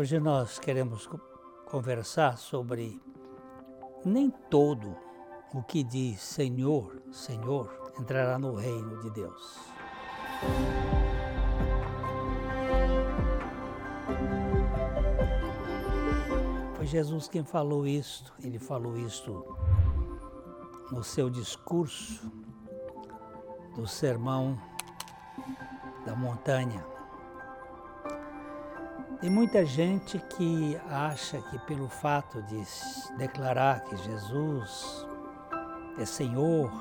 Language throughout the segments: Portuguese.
Hoje nós queremos conversar sobre nem todo o que diz Senhor, Senhor entrará no reino de Deus. Foi Jesus quem falou isto, ele falou isto no seu discurso do sermão da montanha. Tem muita gente que acha que pelo fato de declarar que Jesus é Senhor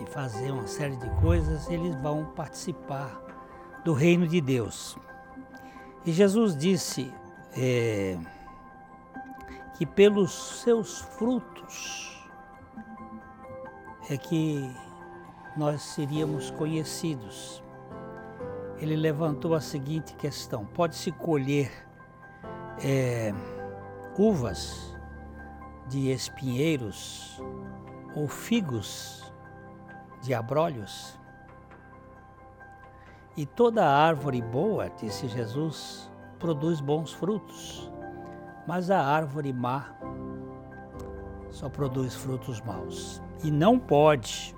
e fazer uma série de coisas, eles vão participar do reino de Deus. E Jesus disse é, que pelos seus frutos é que nós seríamos conhecidos ele levantou a seguinte questão: pode-se colher é, uvas de espinheiros ou figos de abrolhos? E toda árvore boa, disse Jesus, produz bons frutos, mas a árvore má só produz frutos maus. E não pode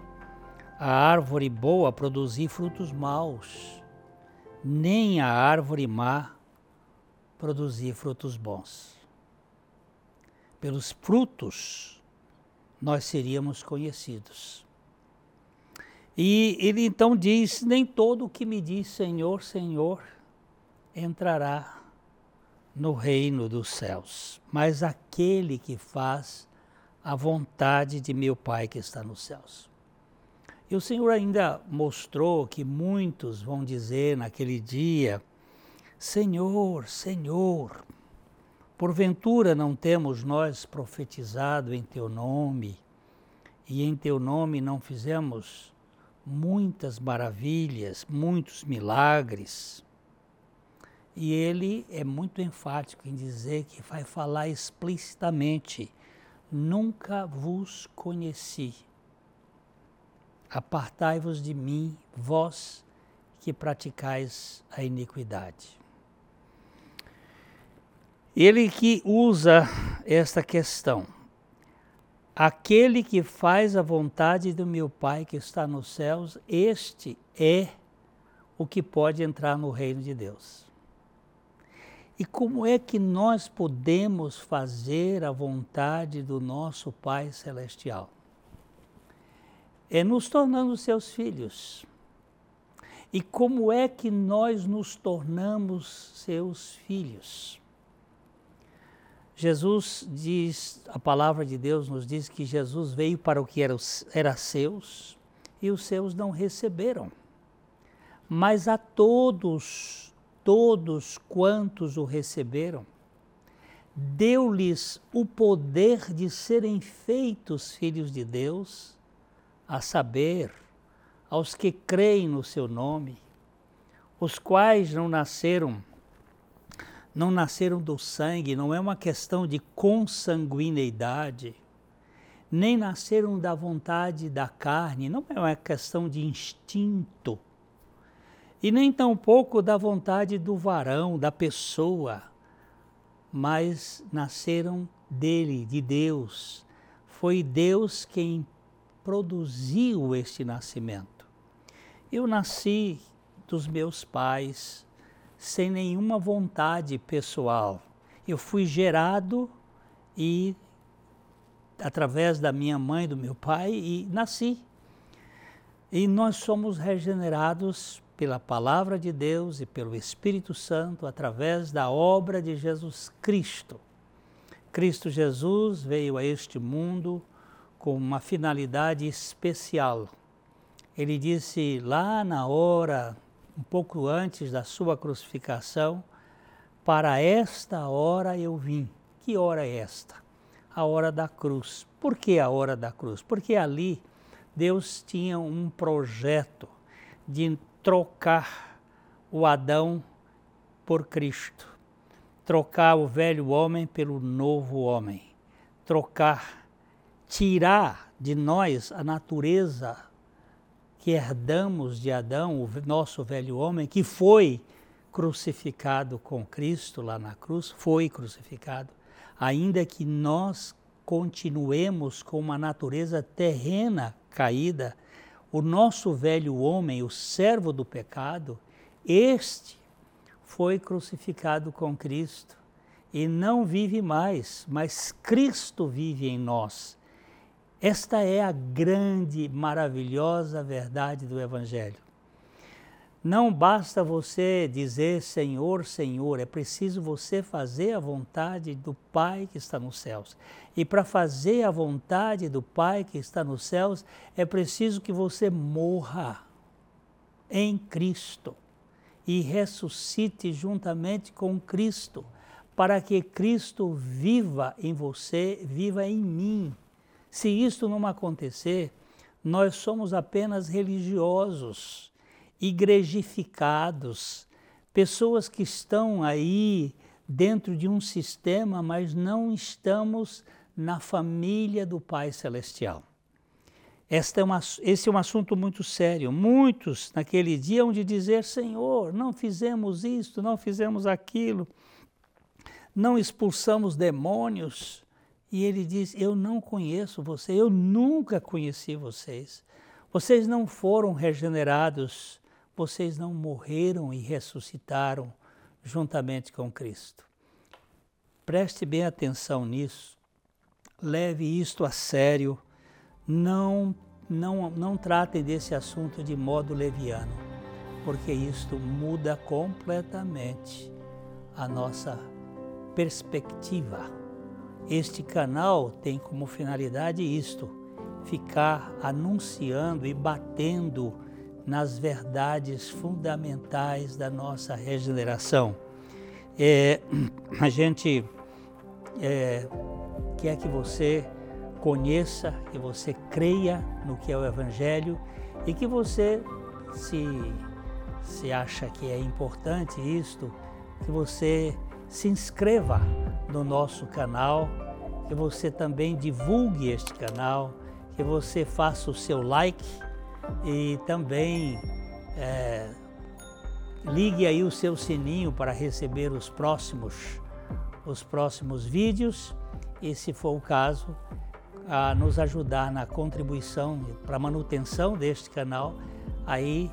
a árvore boa produzir frutos maus nem a árvore má produzir frutos bons. Pelos frutos nós seríamos conhecidos. E ele então diz: Nem todo o que me diz Senhor, Senhor entrará no reino dos céus, mas aquele que faz a vontade de meu Pai que está nos céus. E o Senhor ainda mostrou que muitos vão dizer naquele dia: Senhor, Senhor, porventura não temos nós profetizado em teu nome, e em teu nome não fizemos muitas maravilhas, muitos milagres. E ele é muito enfático em dizer que vai falar explicitamente: nunca vos conheci Apartai-vos de mim, vós que praticais a iniquidade. Ele que usa esta questão. Aquele que faz a vontade do meu Pai que está nos céus, este é o que pode entrar no reino de Deus. E como é que nós podemos fazer a vontade do nosso Pai Celestial? É nos tornando seus filhos. E como é que nós nos tornamos seus filhos? Jesus diz, a palavra de Deus nos diz que Jesus veio para o que era, era seus e os seus não receberam. Mas a todos, todos quantos o receberam, deu-lhes o poder de serem feitos filhos de Deus a saber, aos que creem no seu nome, os quais não nasceram não nasceram do sangue, não é uma questão de consanguineidade, nem nasceram da vontade da carne, não é uma questão de instinto, e nem tampouco da vontade do varão, da pessoa, mas nasceram dele, de Deus. Foi Deus quem produziu este nascimento. Eu nasci dos meus pais sem nenhuma vontade pessoal. Eu fui gerado e através da minha mãe, do meu pai e nasci. E nós somos regenerados pela palavra de Deus e pelo Espírito Santo através da obra de Jesus Cristo. Cristo Jesus veio a este mundo com uma finalidade especial. Ele disse lá na hora, um pouco antes da sua crucificação, para esta hora eu vim. Que hora é esta? A hora da cruz. Por que a hora da cruz? Porque ali Deus tinha um projeto de trocar o Adão por Cristo, trocar o velho homem pelo novo homem, trocar tirar de nós a natureza que herdamos de Adão, o nosso velho homem, que foi crucificado com Cristo lá na cruz, foi crucificado, ainda que nós continuemos com uma natureza terrena caída, o nosso velho homem, o servo do pecado, este foi crucificado com Cristo e não vive mais, mas Cristo vive em nós. Esta é a grande, maravilhosa verdade do Evangelho. Não basta você dizer Senhor, Senhor, é preciso você fazer a vontade do Pai que está nos céus. E para fazer a vontade do Pai que está nos céus, é preciso que você morra em Cristo e ressuscite juntamente com Cristo, para que Cristo viva em você, viva em mim. Se isto não acontecer, nós somos apenas religiosos igrejificados, pessoas que estão aí dentro de um sistema, mas não estamos na família do Pai Celestial. Esta é uma, esse é um assunto muito sério. Muitos naquele dia hão de dizer: Senhor, não fizemos isto, não fizemos aquilo, não expulsamos demônios. E ele diz: Eu não conheço você, eu nunca conheci vocês. Vocês não foram regenerados vocês não morreram e ressuscitaram juntamente com Cristo. Preste bem atenção nisso, leve isto a sério, não, não, não tratem desse assunto de modo leviano, porque isto muda completamente a nossa perspectiva. Este canal tem como finalidade isto: ficar anunciando e batendo nas verdades fundamentais da nossa regeneração. É, a gente é, quer que você conheça, que você creia no que é o Evangelho e que você, se, se acha que é importante isto, que você se inscreva no nosso canal, que você também divulgue este canal, que você faça o seu like e também é, ligue aí o seu sininho para receber os próximos, os próximos vídeos e, se for o caso, a nos ajudar na contribuição para a manutenção deste canal. Aí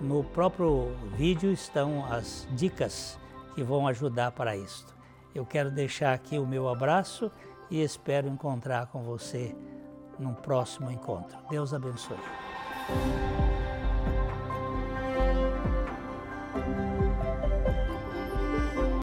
no próprio vídeo estão as dicas que vão ajudar para isto. Eu quero deixar aqui o meu abraço e espero encontrar com você num próximo encontro. Deus abençoe.